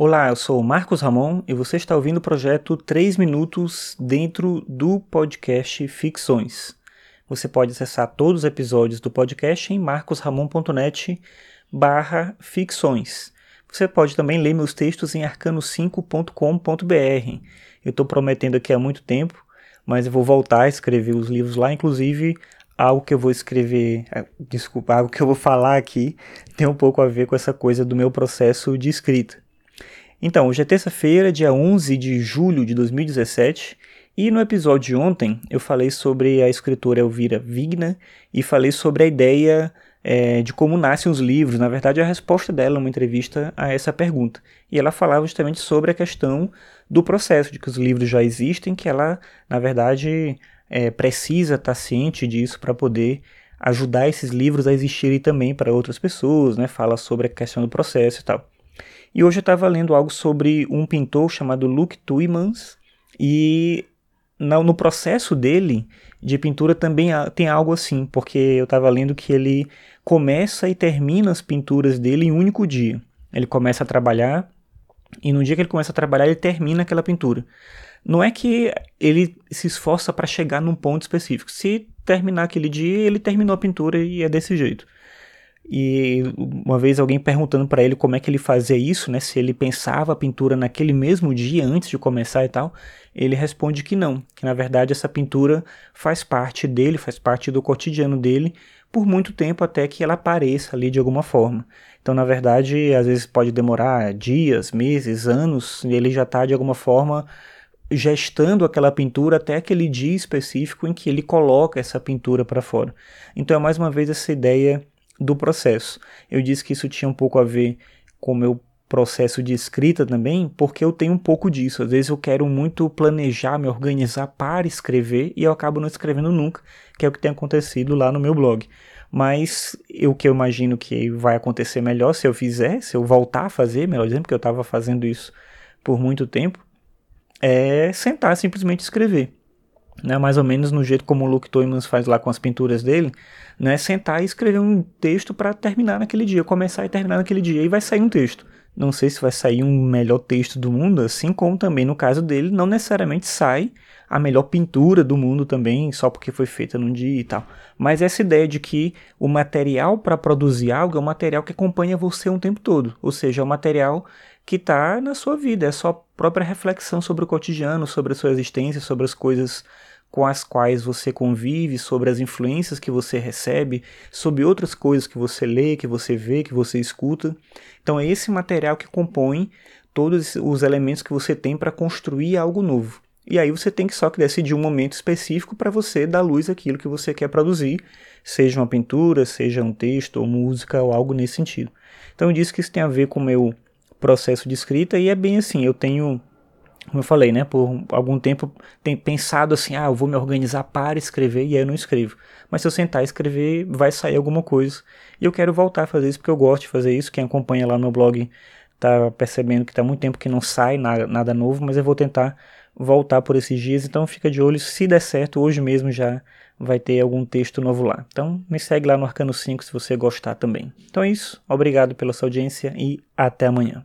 Olá, eu sou Marcos Ramon e você está ouvindo o projeto 3 Minutos dentro do podcast Ficções. Você pode acessar todos os episódios do podcast em marcosramon.net barra ficções. Você pode também ler meus textos em arcano5.com.br. Eu estou prometendo aqui há muito tempo, mas eu vou voltar a escrever os livros lá, inclusive algo que eu vou escrever, é, desculpa, algo que eu vou falar aqui tem um pouco a ver com essa coisa do meu processo de escrita. Então, hoje é terça-feira, dia 11 de julho de 2017, e no episódio de ontem eu falei sobre a escritora Elvira Vigna e falei sobre a ideia é, de como nascem os livros. Na verdade, a resposta dela numa entrevista a essa pergunta. E ela falava justamente sobre a questão do processo, de que os livros já existem, que ela, na verdade, é, precisa estar ciente disso para poder ajudar esses livros a existirem também para outras pessoas, né? Fala sobre a questão do processo e tal. E hoje eu estava lendo algo sobre um pintor chamado Luke Tuymans e no processo dele de pintura também tem algo assim, porque eu estava lendo que ele começa e termina as pinturas dele em um único dia. Ele começa a trabalhar e no dia que ele começa a trabalhar ele termina aquela pintura. Não é que ele se esforça para chegar num ponto específico. Se terminar aquele dia, ele terminou a pintura e é desse jeito. E uma vez alguém perguntando para ele como é que ele fazia isso, né, se ele pensava a pintura naquele mesmo dia antes de começar e tal, ele responde que não, que na verdade essa pintura faz parte dele, faz parte do cotidiano dele por muito tempo até que ela apareça ali de alguma forma. Então, na verdade, às vezes pode demorar dias, meses, anos, e ele já está de alguma forma gestando aquela pintura até aquele dia específico em que ele coloca essa pintura para fora. Então, é mais uma vez essa ideia do processo. Eu disse que isso tinha um pouco a ver com o meu processo de escrita também, porque eu tenho um pouco disso. Às vezes eu quero muito planejar, me organizar para escrever e eu acabo não escrevendo nunca, que é o que tem acontecido lá no meu blog. Mas o que eu imagino que vai acontecer melhor se eu fizer, se eu voltar a fazer, melhor dizendo, porque eu estava fazendo isso por muito tempo, é sentar simplesmente escrever né, mais ou menos no jeito como o Luke Toymans faz lá com as pinturas dele, né, sentar e escrever um texto para terminar naquele dia, começar e terminar naquele dia, e vai sair um texto. Não sei se vai sair um melhor texto do mundo, assim como também no caso dele, não necessariamente sai a melhor pintura do mundo também, só porque foi feita num dia e tal. Mas essa ideia de que o material para produzir algo é um material que acompanha você um tempo todo, ou seja, é um material que está na sua vida, é a sua própria reflexão sobre o cotidiano, sobre a sua existência, sobre as coisas com as quais você convive, sobre as influências que você recebe, sobre outras coisas que você lê, que você vê, que você escuta. Então é esse material que compõe todos os elementos que você tem para construir algo novo. E aí você tem que só que decidir um momento específico para você dar luz àquilo que você quer produzir, seja uma pintura, seja um texto ou música ou algo nesse sentido. Então eu disse que isso tem a ver com o meu processo de escrita e é bem assim, eu tenho como eu falei, né, por algum tempo tem pensado assim, ah, eu vou me organizar para escrever e aí eu não escrevo. Mas se eu sentar e escrever, vai sair alguma coisa. E eu quero voltar a fazer isso porque eu gosto de fazer isso. Quem acompanha lá no meu blog tá percebendo que tá muito tempo que não sai nada, nada novo, mas eu vou tentar voltar por esses dias. Então fica de olho, se der certo, hoje mesmo já vai ter algum texto novo lá. Então me segue lá no Arcano 5 se você gostar também. Então é isso, obrigado pela sua audiência e até amanhã.